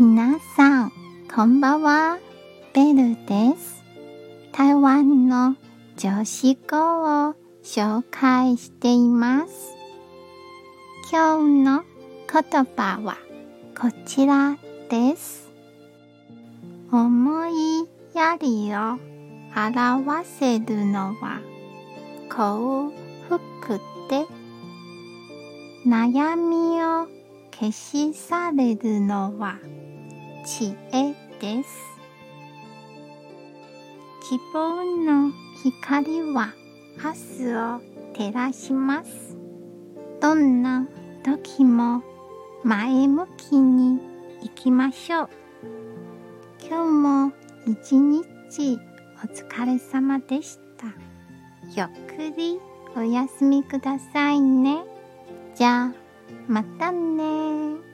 皆さん、こんばんは。ベルです。台湾の女子語を紹介しています。今日の言葉はこちらです。思いやりを表せるのは幸福で悩みを消し去れるのは知恵です。希望の光は明日を照らします。どんな時も前向きに行きましょう。今日も一日お疲れ様でした。ゆっくりお休みくださいね。じゃあ、またね